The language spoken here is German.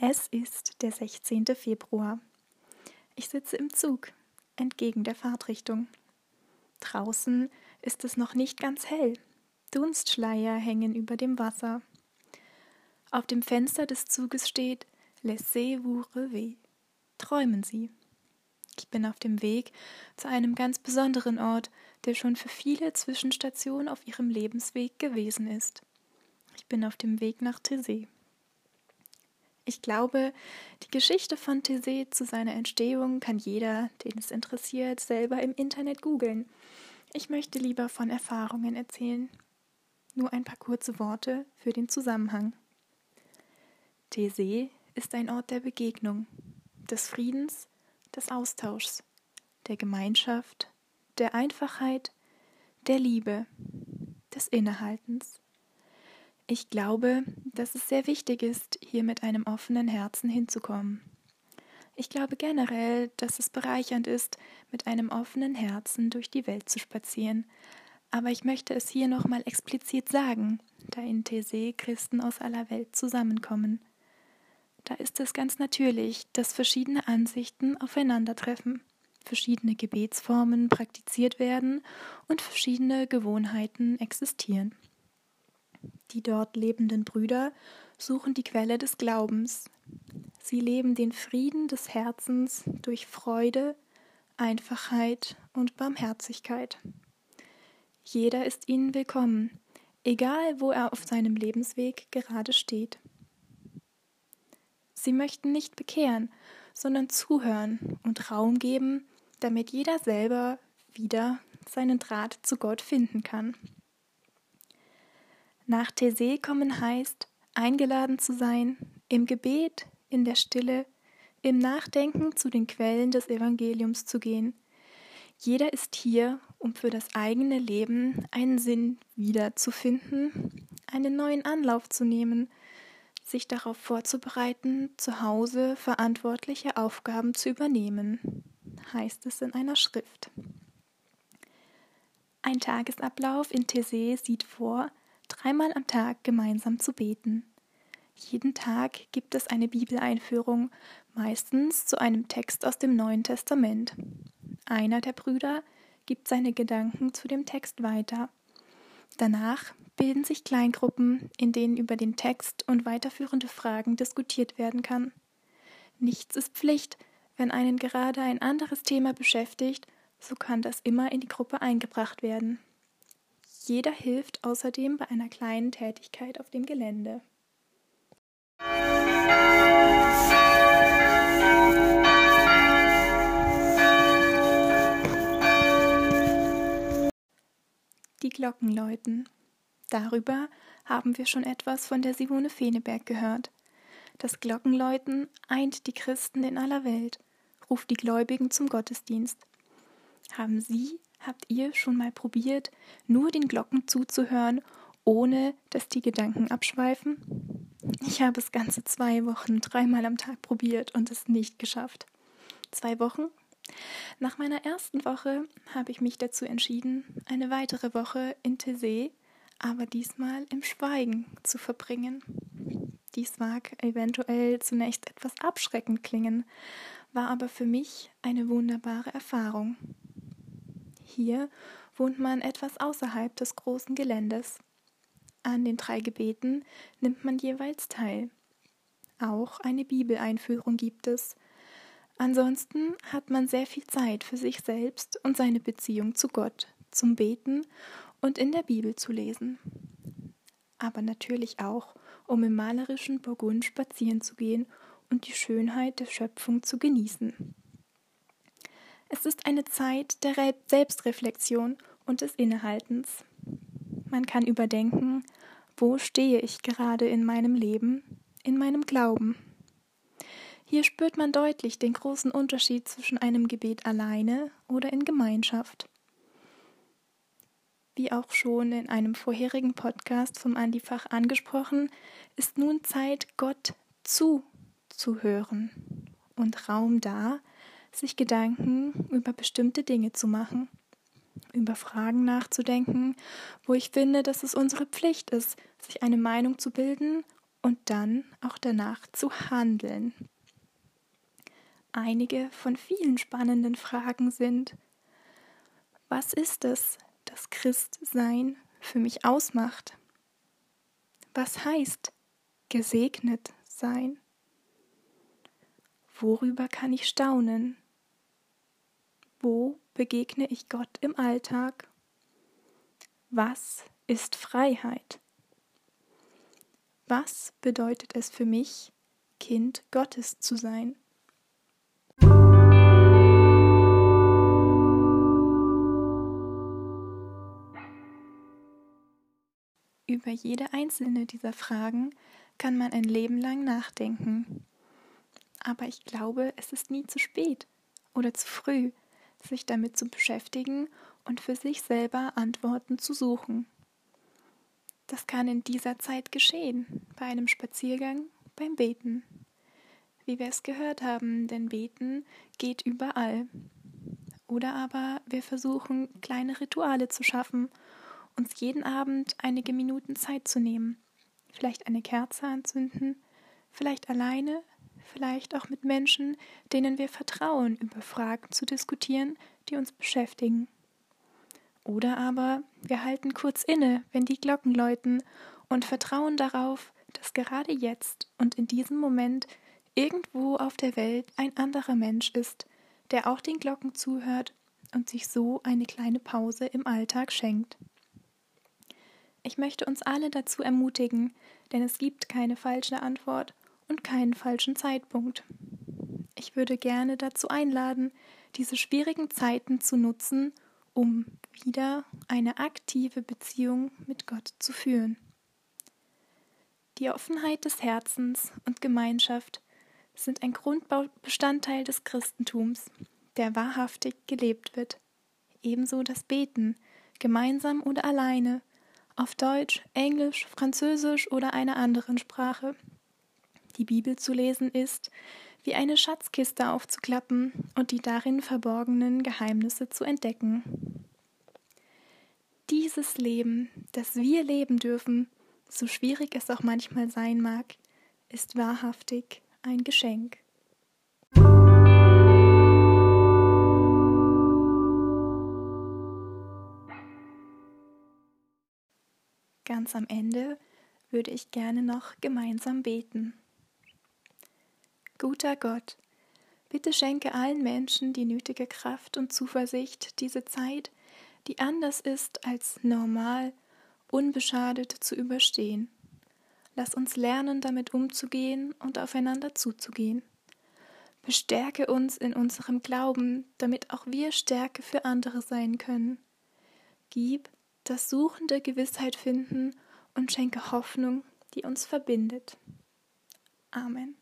Es ist der 16. Februar. Ich sitze im Zug, entgegen der Fahrtrichtung. Draußen ist es noch nicht ganz hell. Dunstschleier hängen über dem Wasser. Auf dem Fenster des Zuges steht Laissez-vous rêver. Träumen Sie. Ich bin auf dem Weg zu einem ganz besonderen Ort, der schon für viele Zwischenstationen auf ihrem Lebensweg gewesen ist. Ich bin auf dem Weg nach Thésée. Ich glaube, die Geschichte von Thésée zu seiner Entstehung kann jeder, den es interessiert, selber im Internet googeln. Ich möchte lieber von Erfahrungen erzählen. Nur ein paar kurze Worte für den Zusammenhang. Thésée ist ein Ort der Begegnung, des Friedens, des Austauschs, der Gemeinschaft, der Einfachheit, der Liebe, des Innehaltens. Ich glaube, dass es sehr wichtig ist, hier mit einem offenen Herzen hinzukommen. Ich glaube generell, dass es bereichernd ist, mit einem offenen Herzen durch die Welt zu spazieren. Aber ich möchte es hier nochmal explizit sagen, da in Thésée Christen aus aller Welt zusammenkommen. Da ist es ganz natürlich, dass verschiedene Ansichten aufeinandertreffen, verschiedene Gebetsformen praktiziert werden und verschiedene Gewohnheiten existieren. Die dort lebenden Brüder suchen die Quelle des Glaubens. Sie leben den Frieden des Herzens durch Freude, Einfachheit und Barmherzigkeit. Jeder ist ihnen willkommen, egal wo er auf seinem Lebensweg gerade steht. Sie möchten nicht bekehren, sondern zuhören und Raum geben, damit jeder selber wieder seinen Draht zu Gott finden kann. Nach Thésée kommen heißt, eingeladen zu sein, im Gebet, in der Stille, im Nachdenken zu den Quellen des Evangeliums zu gehen. Jeder ist hier, um für das eigene Leben einen Sinn wiederzufinden, einen neuen Anlauf zu nehmen, sich darauf vorzubereiten, zu Hause verantwortliche Aufgaben zu übernehmen, heißt es in einer Schrift. Ein Tagesablauf in Thésée sieht vor, dreimal am Tag gemeinsam zu beten. Jeden Tag gibt es eine Bibeleinführung, meistens zu einem Text aus dem Neuen Testament. Einer der Brüder gibt seine Gedanken zu dem Text weiter. Danach bilden sich Kleingruppen, in denen über den Text und weiterführende Fragen diskutiert werden kann. Nichts ist Pflicht, wenn einen gerade ein anderes Thema beschäftigt, so kann das immer in die Gruppe eingebracht werden. Jeder hilft außerdem bei einer kleinen Tätigkeit auf dem Gelände. Die Glocken läuten. Darüber haben wir schon etwas von der Simone Feneberg gehört. Das Glockenläuten eint die Christen in aller Welt, ruft die Gläubigen zum Gottesdienst. Haben Sie Habt ihr schon mal probiert, nur den Glocken zuzuhören, ohne dass die Gedanken abschweifen? Ich habe es ganze zwei Wochen dreimal am Tag probiert und es nicht geschafft. Zwei Wochen? Nach meiner ersten Woche habe ich mich dazu entschieden, eine weitere Woche in Thésée, aber diesmal im Schweigen zu verbringen. Dies mag eventuell zunächst etwas abschreckend klingen, war aber für mich eine wunderbare Erfahrung. Hier wohnt man etwas außerhalb des großen Geländes. An den drei Gebeten nimmt man jeweils teil. Auch eine Bibeleinführung gibt es. Ansonsten hat man sehr viel Zeit für sich selbst und seine Beziehung zu Gott, zum Beten und in der Bibel zu lesen. Aber natürlich auch, um im malerischen Burgund spazieren zu gehen und die Schönheit der Schöpfung zu genießen. Es ist eine Zeit der Selbstreflexion und des Innehaltens. Man kann überdenken, wo stehe ich gerade in meinem Leben, in meinem Glauben. Hier spürt man deutlich den großen Unterschied zwischen einem Gebet alleine oder in Gemeinschaft. Wie auch schon in einem vorherigen Podcast vom Andifach angesprochen, ist nun Zeit, Gott zuzuhören und Raum da, sich Gedanken über bestimmte Dinge zu machen, über Fragen nachzudenken, wo ich finde, dass es unsere Pflicht ist, sich eine Meinung zu bilden und dann auch danach zu handeln. Einige von vielen spannenden Fragen sind, was ist es, das Christsein für mich ausmacht? Was heißt gesegnet sein? Worüber kann ich staunen? Wo begegne ich Gott im Alltag? Was ist Freiheit? Was bedeutet es für mich, Kind Gottes zu sein? Über jede einzelne dieser Fragen kann man ein Leben lang nachdenken. Aber ich glaube, es ist nie zu spät oder zu früh, sich damit zu beschäftigen und für sich selber Antworten zu suchen. Das kann in dieser Zeit geschehen, bei einem Spaziergang, beim Beten. Wie wir es gehört haben, denn Beten geht überall. Oder aber wir versuchen, kleine Rituale zu schaffen, uns jeden Abend einige Minuten Zeit zu nehmen, vielleicht eine Kerze anzünden, vielleicht alleine, vielleicht auch mit Menschen, denen wir vertrauen, über Fragen zu diskutieren, die uns beschäftigen. Oder aber wir halten kurz inne, wenn die Glocken läuten und vertrauen darauf, dass gerade jetzt und in diesem Moment irgendwo auf der Welt ein anderer Mensch ist, der auch den Glocken zuhört und sich so eine kleine Pause im Alltag schenkt. Ich möchte uns alle dazu ermutigen, denn es gibt keine falsche Antwort und keinen falschen Zeitpunkt. Ich würde gerne dazu einladen, diese schwierigen Zeiten zu nutzen, um wieder eine aktive Beziehung mit Gott zu führen. Die Offenheit des Herzens und Gemeinschaft sind ein Grundbestandteil des Christentums, der wahrhaftig gelebt wird. Ebenso das Beten, gemeinsam oder alleine, auf Deutsch, Englisch, Französisch oder einer anderen Sprache. Die Bibel zu lesen ist, wie eine Schatzkiste aufzuklappen und die darin verborgenen Geheimnisse zu entdecken. Dieses Leben, das wir leben dürfen, so schwierig es auch manchmal sein mag, ist wahrhaftig ein Geschenk. Ganz am Ende würde ich gerne noch gemeinsam beten. Guter Gott, bitte schenke allen Menschen die nötige Kraft und Zuversicht, diese Zeit, die anders ist als normal, unbeschadet zu überstehen. Lass uns lernen, damit umzugehen und aufeinander zuzugehen. Bestärke uns in unserem Glauben, damit auch wir Stärke für andere sein können. Gib, dass Suchende Gewissheit finden und schenke Hoffnung, die uns verbindet. Amen.